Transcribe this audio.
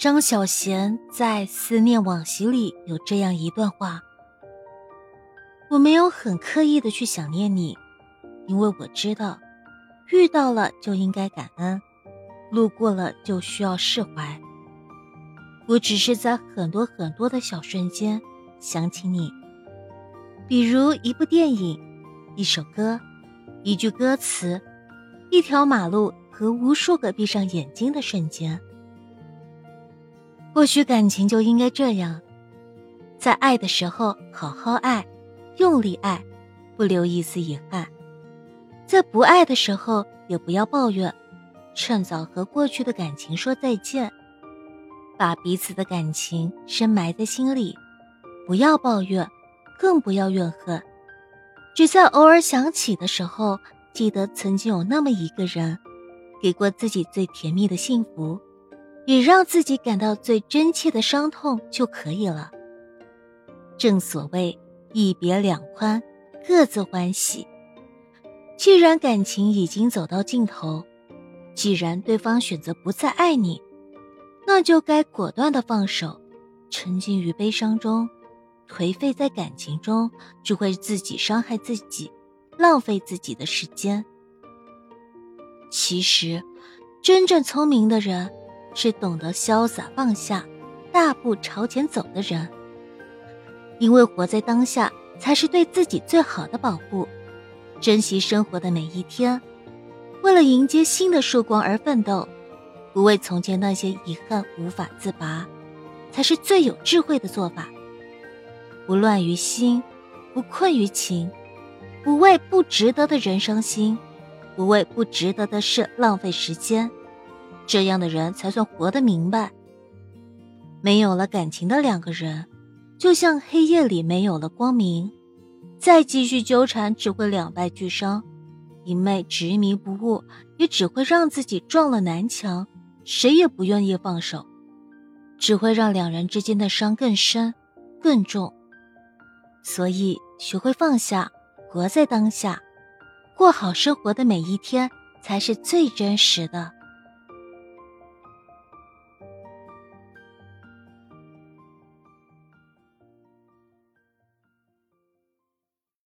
张小娴在《思念往昔》里有这样一段话：“我没有很刻意的去想念你，因为我知道，遇到了就应该感恩，路过了就需要释怀。我只是在很多很多的小瞬间想起你，比如一部电影、一首歌、一句歌词、一条马路和无数个闭上眼睛的瞬间。”或许感情就应该这样，在爱的时候好好爱，用力爱，不留一丝遗憾；在不爱的时候也不要抱怨，趁早和过去的感情说再见，把彼此的感情深埋在心里，不要抱怨，更不要怨恨，只在偶尔想起的时候，记得曾经有那么一个人，给过自己最甜蜜的幸福。也让自己感到最真切的伤痛就可以了。正所谓一别两宽，各自欢喜。既然感情已经走到尽头，既然对方选择不再爱你，那就该果断的放手。沉浸于悲伤中，颓废在感情中，只会自己伤害自己，浪费自己的时间。其实，真正聪明的人。是懂得潇洒放下，大步朝前走的人。因为活在当下才是对自己最好的保护，珍惜生活的每一天，为了迎接新的曙光而奋斗，不为从前那些遗憾无法自拔，才是最有智慧的做法。不乱于心，不困于情，不为不值得的人伤心，不为不值得的事浪费时间。这样的人才算活得明白。没有了感情的两个人，就像黑夜里没有了光明，再继续纠缠只会两败俱伤。一昧执迷不悟，也只会让自己撞了南墙，谁也不愿意放手，只会让两人之间的伤更深、更重。所以，学会放下，活在当下，过好生活的每一天，才是最真实的。